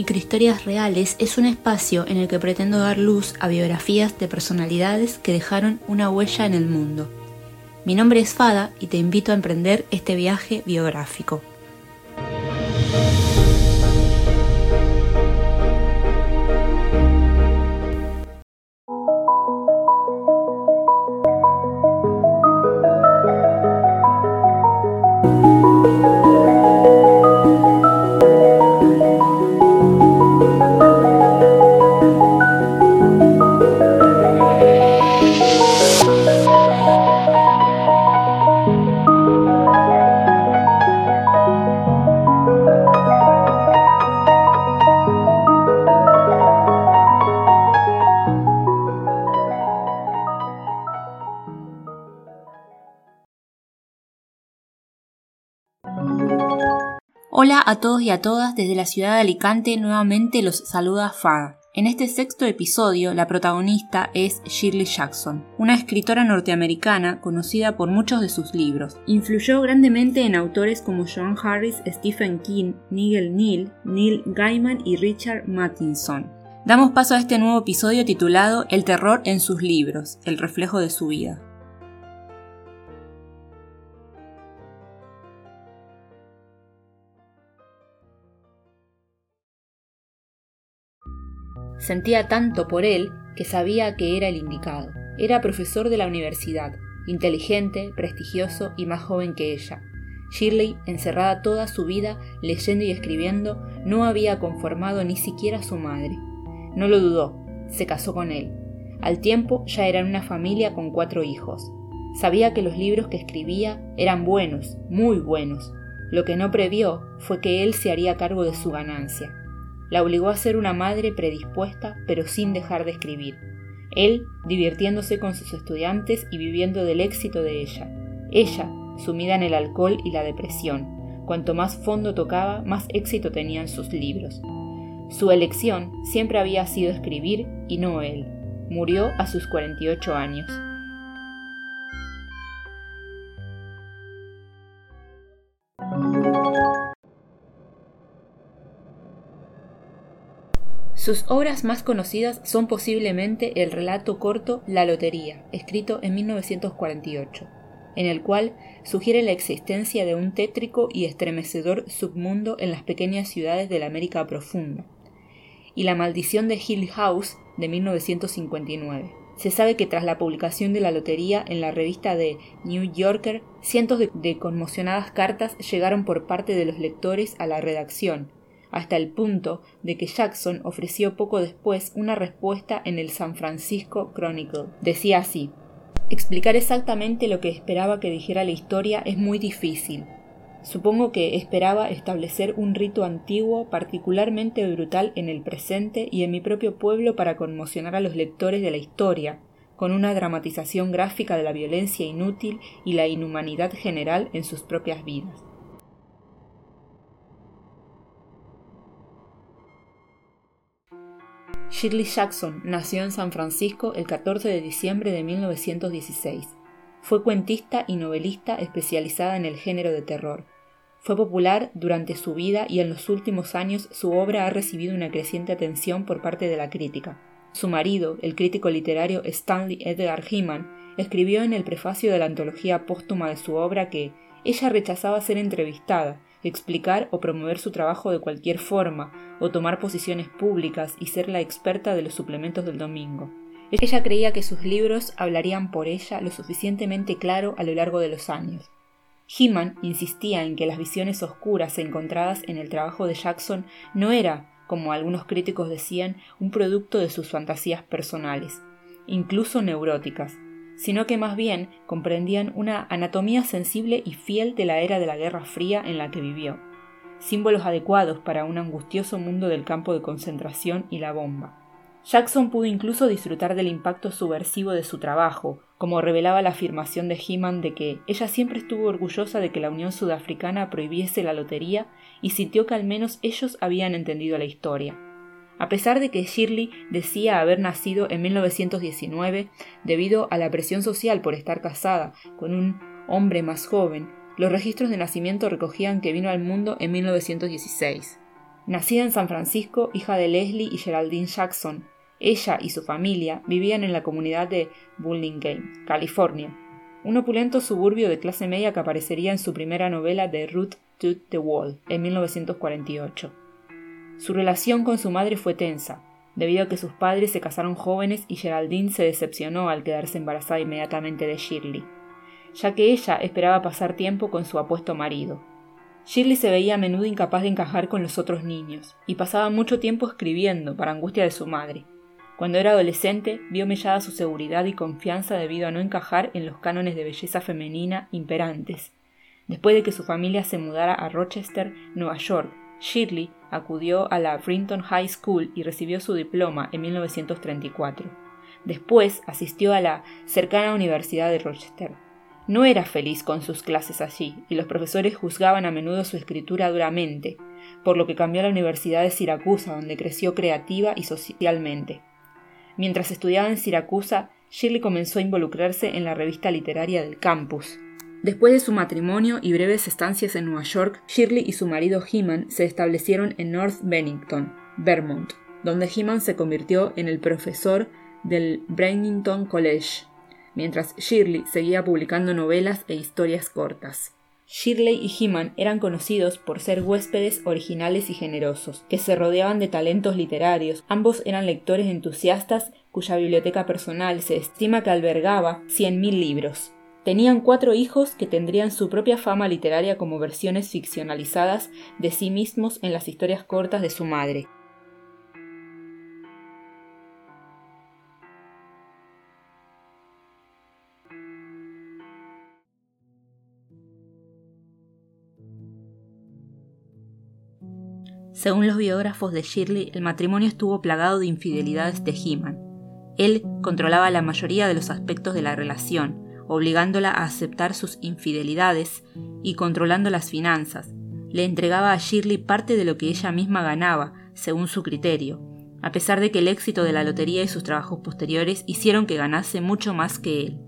Microhistorias Reales es un espacio en el que pretendo dar luz a biografías de personalidades que dejaron una huella en el mundo. Mi nombre es Fada y te invito a emprender este viaje biográfico. Hola a todos y a todas, desde la ciudad de Alicante nuevamente los saluda Fada. En este sexto episodio, la protagonista es Shirley Jackson, una escritora norteamericana conocida por muchos de sus libros. Influyó grandemente en autores como John Harris, Stephen King, Nigel Neal, Neil Gaiman y Richard Matheson. Damos paso a este nuevo episodio titulado El terror en sus libros, el reflejo de su vida. Sentía tanto por él que sabía que era el indicado. Era profesor de la universidad, inteligente, prestigioso y más joven que ella. Shirley, encerrada toda su vida leyendo y escribiendo, no había conformado ni siquiera a su madre. No lo dudó, se casó con él. Al tiempo ya eran una familia con cuatro hijos. Sabía que los libros que escribía eran buenos, muy buenos. Lo que no previó fue que él se haría cargo de su ganancia la obligó a ser una madre predispuesta, pero sin dejar de escribir. Él divirtiéndose con sus estudiantes y viviendo del éxito de ella. Ella, sumida en el alcohol y la depresión. Cuanto más fondo tocaba, más éxito tenían sus libros. Su elección siempre había sido escribir y no él. Murió a sus 48 años. Sus obras más conocidas son posiblemente el relato corto La Lotería, escrito en 1948, en el cual sugiere la existencia de un tétrico y estremecedor submundo en las pequeñas ciudades de la América profunda, y La Maldición de Hill House de 1959. Se sabe que tras la publicación de la lotería en la revista de New Yorker, cientos de, de conmocionadas cartas llegaron por parte de los lectores a la redacción, hasta el punto de que Jackson ofreció poco después una respuesta en el San Francisco Chronicle. Decía así Explicar exactamente lo que esperaba que dijera la historia es muy difícil. Supongo que esperaba establecer un rito antiguo particularmente brutal en el presente y en mi propio pueblo para conmocionar a los lectores de la historia, con una dramatización gráfica de la violencia inútil y la inhumanidad general en sus propias vidas. Shirley Jackson nació en San Francisco el 14 de diciembre de 1916. Fue cuentista y novelista especializada en el género de terror. Fue popular durante su vida y en los últimos años su obra ha recibido una creciente atención por parte de la crítica. Su marido, el crítico literario Stanley Edgar Heman, escribió en el prefacio de la antología póstuma de su obra que ella rechazaba ser entrevistada explicar o promover su trabajo de cualquier forma, o tomar posiciones públicas y ser la experta de los suplementos del domingo. Ella creía que sus libros hablarían por ella lo suficientemente claro a lo largo de los años. Heman insistía en que las visiones oscuras encontradas en el trabajo de Jackson no era, como algunos críticos decían, un producto de sus fantasías personales, incluso neuróticas, sino que más bien comprendían una anatomía sensible y fiel de la era de la Guerra Fría en la que vivió, símbolos adecuados para un angustioso mundo del campo de concentración y la bomba. Jackson pudo incluso disfrutar del impacto subversivo de su trabajo, como revelaba la afirmación de Heman de que ella siempre estuvo orgullosa de que la Unión Sudafricana prohibiese la lotería y sintió que al menos ellos habían entendido la historia. A pesar de que Shirley decía haber nacido en 1919 debido a la presión social por estar casada con un hombre más joven, los registros de nacimiento recogían que vino al mundo en 1916. Nacida en San Francisco, hija de Leslie y Geraldine Jackson, ella y su familia vivían en la comunidad de Burlingame, California, un opulento suburbio de clase media que aparecería en su primera novela de Ruth to the Wall en 1948. Su relación con su madre fue tensa, debido a que sus padres se casaron jóvenes y Geraldine se decepcionó al quedarse embarazada inmediatamente de Shirley, ya que ella esperaba pasar tiempo con su apuesto marido. Shirley se veía a menudo incapaz de encajar con los otros niños, y pasaba mucho tiempo escribiendo para angustia de su madre. Cuando era adolescente, vio mellada su seguridad y confianza debido a no encajar en los cánones de belleza femenina imperantes. Después de que su familia se mudara a Rochester, Nueva York, Shirley acudió a la Brinton High School y recibió su diploma en 1934. Después asistió a la cercana Universidad de Rochester. No era feliz con sus clases allí, y los profesores juzgaban a menudo su escritura duramente, por lo que cambió a la Universidad de Siracusa, donde creció creativa y socialmente. Mientras estudiaba en Siracusa, Shirley comenzó a involucrarse en la revista literaria del campus, Después de su matrimonio y breves estancias en Nueva York, Shirley y su marido Heman se establecieron en North Bennington, Vermont, donde Heman se convirtió en el profesor del Brainington College, mientras Shirley seguía publicando novelas e historias cortas. Shirley y Heman eran conocidos por ser huéspedes originales y generosos, que se rodeaban de talentos literarios. Ambos eran lectores entusiastas cuya biblioteca personal se estima que albergaba 100.000 libros. Tenían cuatro hijos que tendrían su propia fama literaria como versiones ficcionalizadas de sí mismos en las historias cortas de su madre. Según los biógrafos de Shirley, el matrimonio estuvo plagado de infidelidades de Heman. Él controlaba la mayoría de los aspectos de la relación, obligándola a aceptar sus infidelidades y controlando las finanzas. Le entregaba a Shirley parte de lo que ella misma ganaba, según su criterio, a pesar de que el éxito de la lotería y sus trabajos posteriores hicieron que ganase mucho más que él.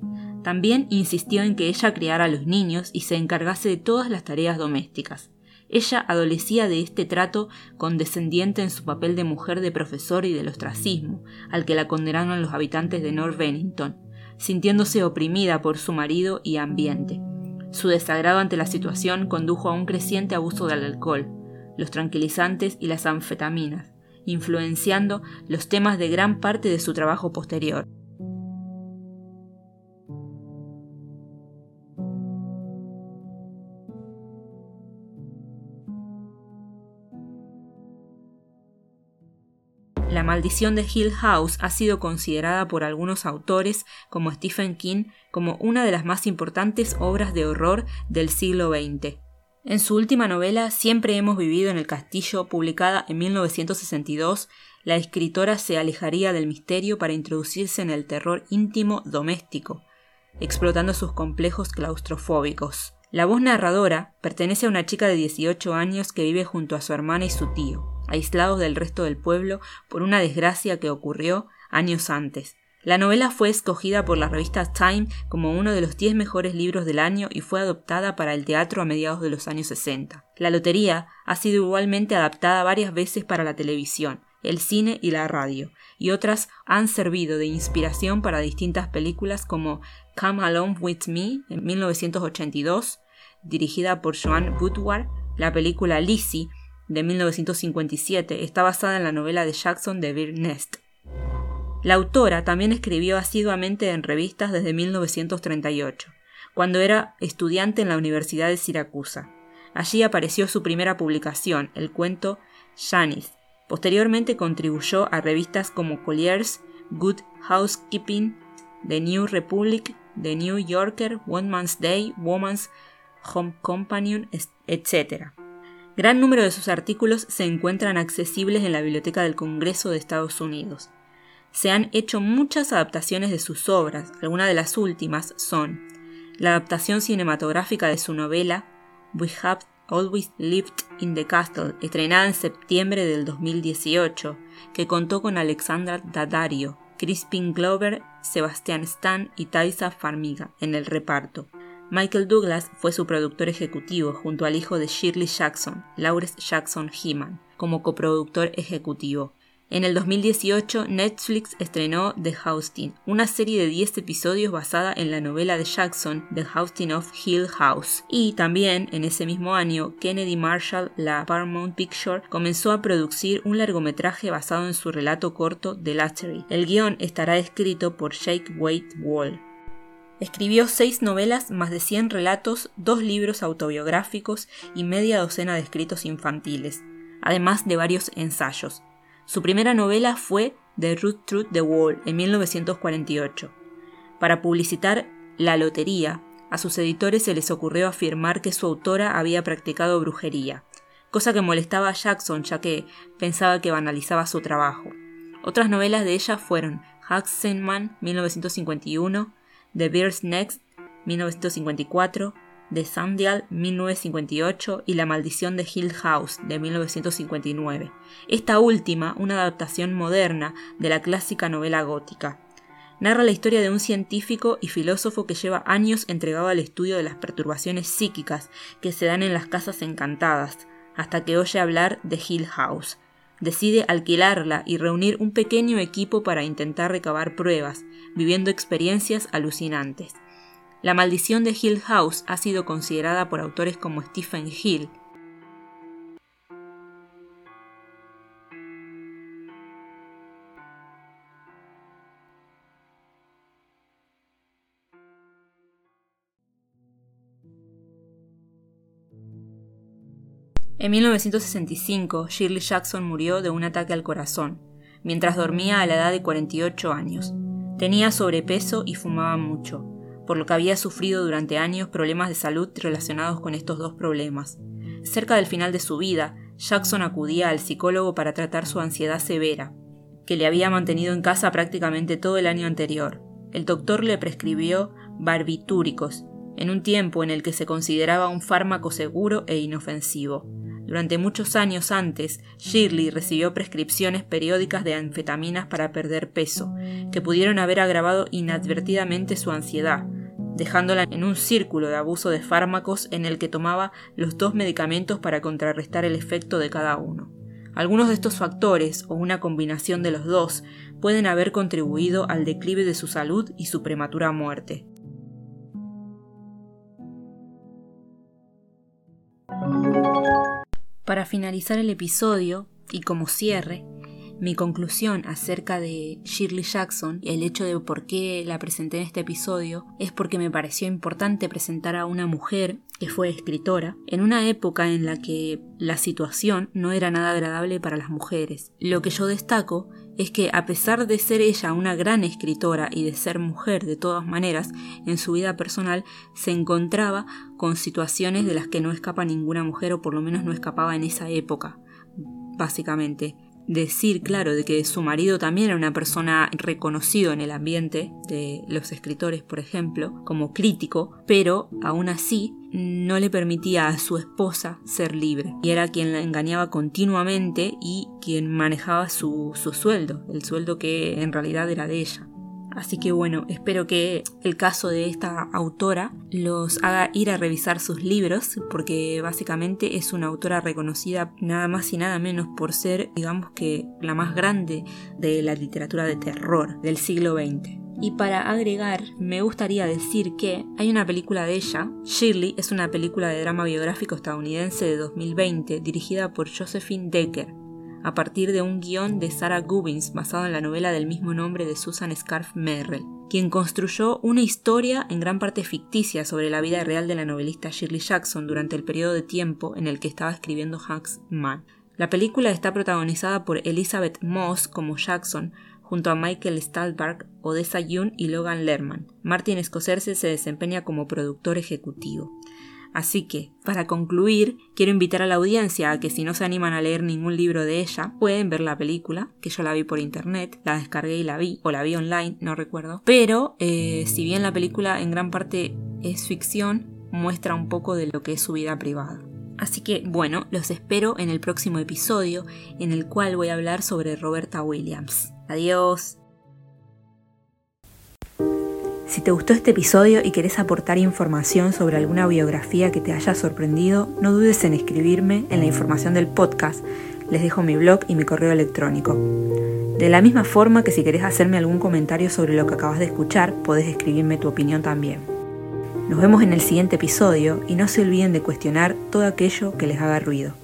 También insistió en que ella criara a los niños y se encargase de todas las tareas domésticas. Ella adolecía de este trato condescendiente en su papel de mujer de profesor y del ostracismo, al que la condenaron los habitantes de North Bennington, sintiéndose oprimida por su marido y ambiente. Su desagrado ante la situación condujo a un creciente abuso del alcohol, los tranquilizantes y las anfetaminas, influenciando los temas de gran parte de su trabajo posterior. La maldición de Hill House ha sido considerada por algunos autores, como Stephen King, como una de las más importantes obras de horror del siglo XX. En su última novela, Siempre hemos vivido en el castillo, publicada en 1962, la escritora se alejaría del misterio para introducirse en el terror íntimo doméstico, explotando sus complejos claustrofóbicos. La voz narradora pertenece a una chica de 18 años que vive junto a su hermana y su tío aislados del resto del pueblo por una desgracia que ocurrió años antes. La novela fue escogida por la revista Time como uno de los 10 mejores libros del año y fue adoptada para el teatro a mediados de los años 60. La lotería ha sido igualmente adaptada varias veces para la televisión, el cine y la radio, y otras han servido de inspiración para distintas películas como Come Along With Me en 1982, dirigida por Joan Woodward, la película Lizzie de 1957 está basada en la novela de Jackson de Bear Nest. La autora también escribió asiduamente en revistas desde 1938, cuando era estudiante en la Universidad de Siracusa. Allí apareció su primera publicación, el cuento Janice. Posteriormente contribuyó a revistas como Collier's, Good Housekeeping, The New Republic, The New Yorker, One Man's Day, Woman's Home Companion, etc. Gran número de sus artículos se encuentran accesibles en la Biblioteca del Congreso de Estados Unidos. Se han hecho muchas adaptaciones de sus obras, algunas de las últimas son la adaptación cinematográfica de su novela We Have Always Lived in the Castle, estrenada en septiembre del 2018, que contó con Alexandra Daddario, Crispin Glover, Sebastian Stan y Taisa Farmiga en el reparto. Michael Douglas fue su productor ejecutivo junto al hijo de Shirley Jackson, Lawrence Jackson Heman, como coproductor ejecutivo. En el 2018, Netflix estrenó The Housing, una serie de 10 episodios basada en la novela de Jackson, The Housing of Hill House. Y también, en ese mismo año, Kennedy Marshall, la Paramount Picture, comenzó a producir un largometraje basado en su relato corto The Lattery. El guion estará escrito por Jake Wade Wall. Escribió seis novelas, más de 100 relatos, dos libros autobiográficos y media docena de escritos infantiles, además de varios ensayos. Su primera novela fue The Root Truth the Wall en 1948. Para publicitar la lotería, a sus editores se les ocurrió afirmar que su autora había practicado brujería, cosa que molestaba a Jackson ya que pensaba que banalizaba su trabajo. Otras novelas de ella fueron Haxenman 1951, The Bear's Next 1954, de Sandial 1958 y La maldición de Hill House de 1959. Esta última, una adaptación moderna de la clásica novela gótica. Narra la historia de un científico y filósofo que lleva años entregado al estudio de las perturbaciones psíquicas que se dan en las casas encantadas, hasta que oye hablar de Hill House. Decide alquilarla y reunir un pequeño equipo para intentar recabar pruebas, viviendo experiencias alucinantes. La maldición de Hill House ha sido considerada por autores como Stephen Hill, En 1965, Shirley Jackson murió de un ataque al corazón, mientras dormía a la edad de 48 años. Tenía sobrepeso y fumaba mucho por lo que había sufrido durante años problemas de salud relacionados con estos dos problemas. Cerca del final de su vida, Jackson acudía al psicólogo para tratar su ansiedad severa, que le había mantenido en casa prácticamente todo el año anterior. El doctor le prescribió barbitúricos, en un tiempo en el que se consideraba un fármaco seguro e inofensivo. Durante muchos años antes, Shirley recibió prescripciones periódicas de anfetaminas para perder peso, que pudieron haber agravado inadvertidamente su ansiedad, dejándola en un círculo de abuso de fármacos en el que tomaba los dos medicamentos para contrarrestar el efecto de cada uno. Algunos de estos factores, o una combinación de los dos, pueden haber contribuido al declive de su salud y su prematura muerte. Para finalizar el episodio, y como cierre, mi conclusión acerca de Shirley Jackson, el hecho de por qué la presenté en este episodio, es porque me pareció importante presentar a una mujer que fue escritora, en una época en la que la situación no era nada agradable para las mujeres. Lo que yo destaco es que a pesar de ser ella una gran escritora y de ser mujer de todas maneras, en su vida personal se encontraba con situaciones de las que no escapa ninguna mujer o por lo menos no escapaba en esa época, básicamente decir, claro, de que su marido también era una persona reconocido en el ambiente de los escritores, por ejemplo, como crítico, pero aún así no le permitía a su esposa ser libre. Y era quien la engañaba continuamente y quien manejaba su, su sueldo, el sueldo que en realidad era de ella. Así que bueno, espero que el caso de esta autora los haga ir a revisar sus libros, porque básicamente es una autora reconocida nada más y nada menos por ser, digamos que, la más grande de la literatura de terror del siglo XX. Y para agregar, me gustaría decir que hay una película de ella, Shirley, es una película de drama biográfico estadounidense de 2020 dirigida por Josephine Decker, a partir de un guion de Sarah Gubbins basado en la novela del mismo nombre de Susan Scarf Merrill, quien construyó una historia en gran parte ficticia sobre la vida real de la novelista Shirley Jackson durante el periodo de tiempo en el que estaba escribiendo Hans Mann. La película está protagonizada por Elizabeth Moss como Jackson, junto a Michael Stalberg, Odessa Yoon y Logan Lerman. Martin Scorsese se desempeña como productor ejecutivo. Así que, para concluir, quiero invitar a la audiencia a que si no se animan a leer ningún libro de ella, pueden ver la película, que yo la vi por internet, la descargué y la vi, o la vi online, no recuerdo. Pero, eh, si bien la película en gran parte es ficción, muestra un poco de lo que es su vida privada. Así que, bueno, los espero en el próximo episodio, en el cual voy a hablar sobre Roberta Williams. Adiós. Si te gustó este episodio y querés aportar información sobre alguna biografía que te haya sorprendido, no dudes en escribirme en la información del podcast. les dejo mi blog y mi correo electrónico. De la misma forma que si querés hacerme algún comentario sobre lo que acabas de escuchar, podés escribirme tu opinión también. Nos vemos en el siguiente episodio y no se olviden de cuestionar todo aquello que les haga ruido.